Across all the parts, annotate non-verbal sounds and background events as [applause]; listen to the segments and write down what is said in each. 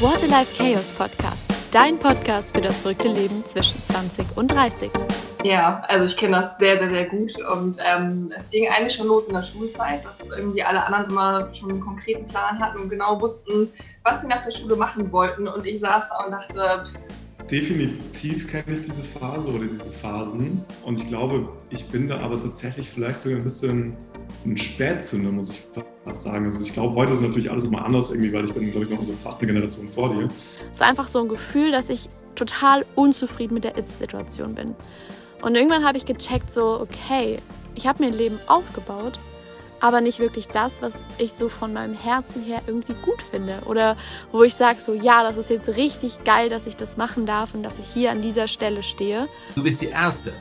What a Life Chaos Podcast, dein Podcast für das verrückte Leben zwischen 20 und 30. Ja, also ich kenne das sehr, sehr, sehr gut. Und ähm, es ging eigentlich schon los in der Schulzeit, dass irgendwie alle anderen immer schon einen konkreten Plan hatten und genau wussten, was sie nach der Schule machen wollten. Und ich saß da und dachte, Definitiv kenne ich diese Phase oder diese Phasen und ich glaube, ich bin da aber tatsächlich vielleicht sogar ein bisschen ein Spätzünder, muss ich fast sagen. Also ich glaube, heute ist natürlich alles nochmal anders irgendwie, weil ich bin, glaube ich, noch so fast eine Generation vor dir. Es war einfach so ein Gefühl, dass ich total unzufrieden mit der Ist-Situation bin. Und irgendwann habe ich gecheckt, so, okay, ich habe mir ein Leben aufgebaut, aber nicht wirklich das, was ich so von meinem Herzen her irgendwie gut finde. Oder wo ich sage, so, ja, das ist jetzt richtig geil, dass ich das machen darf und dass ich hier an dieser Stelle stehe. Du bist die Erste,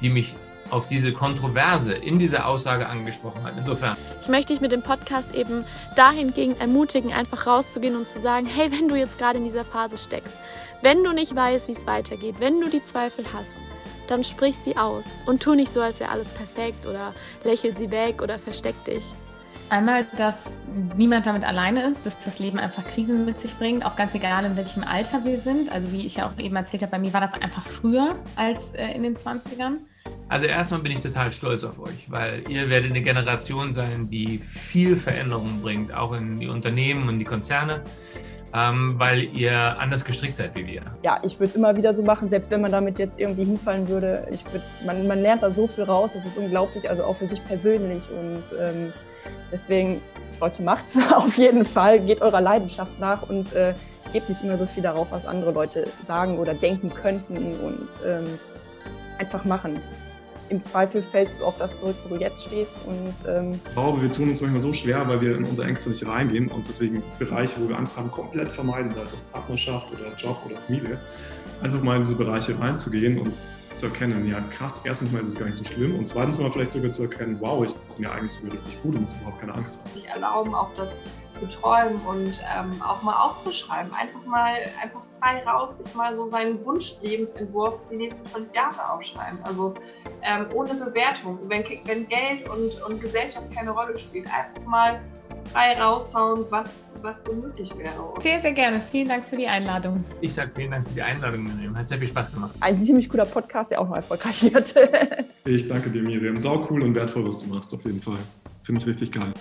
die mich auf diese Kontroverse in dieser Aussage angesprochen hat. Insofern. Ich möchte dich mit dem Podcast eben dahingehend ermutigen, einfach rauszugehen und zu sagen, hey, wenn du jetzt gerade in dieser Phase steckst, wenn du nicht weißt, wie es weitergeht, wenn du die Zweifel hast, dann sprich sie aus und tu nicht so, als wäre alles perfekt oder lächel sie weg oder versteck dich. Einmal, dass niemand damit alleine ist, dass das Leben einfach Krisen mit sich bringt, auch ganz egal, in welchem Alter wir sind. Also wie ich ja auch eben erzählt habe, bei mir war das einfach früher als äh, in den 20ern. Also erstmal bin ich total stolz auf euch, weil ihr werdet eine Generation sein, die viel Veränderung bringt, auch in die Unternehmen und die Konzerne, ähm, weil ihr anders gestrickt seid wie wir. Ja, ich würde es immer wieder so machen, selbst wenn man damit jetzt irgendwie hinfallen würde. Ich würd, man, man lernt da so viel raus, das ist unglaublich, also auch für sich persönlich und ähm, deswegen, Leute, macht's [laughs] auf jeden Fall, geht eurer Leidenschaft nach und äh, gebt nicht immer so viel darauf, was andere Leute sagen oder denken könnten und ähm, einfach machen im Zweifel fällst du auf das zurück, wo du jetzt stehst. Und, ähm ich glaube, wir tun uns manchmal so schwer, weil wir in unsere Ängste nicht reingehen und deswegen Bereiche, wo wir Angst haben, komplett vermeiden, sei es auch Partnerschaft oder Job oder Familie. Einfach mal in diese Bereiche reinzugehen und zu erkennen, ja krass, erstens mal ist es gar nicht so schlimm und zweitens mal vielleicht sogar zu erkennen, wow, ich bin ja eigentlich sogar richtig gut und muss überhaupt keine Angst haben. Sich erlauben, auch das zu träumen und ähm, auch mal aufzuschreiben. Einfach mal einfach frei raus, sich mal so seinen Wunschlebensentwurf für die nächsten fünf Jahre aufschreiben. Also ähm, ohne Bewertung. Wenn, wenn Geld und, und Gesellschaft keine Rolle spielt, einfach mal frei raushauen, was, was so möglich wäre. Sehr, sehr gerne. Vielen Dank für die Einladung. Ich sage vielen Dank für die Einladung, Miriam. Hat sehr viel Spaß gemacht. Ein ziemlich cooler Podcast, der auch noch erfolgreich wird. ich danke dir, Miriam. Sau cool und wertvoll, was du machst, auf jeden Fall. Finde ich richtig geil.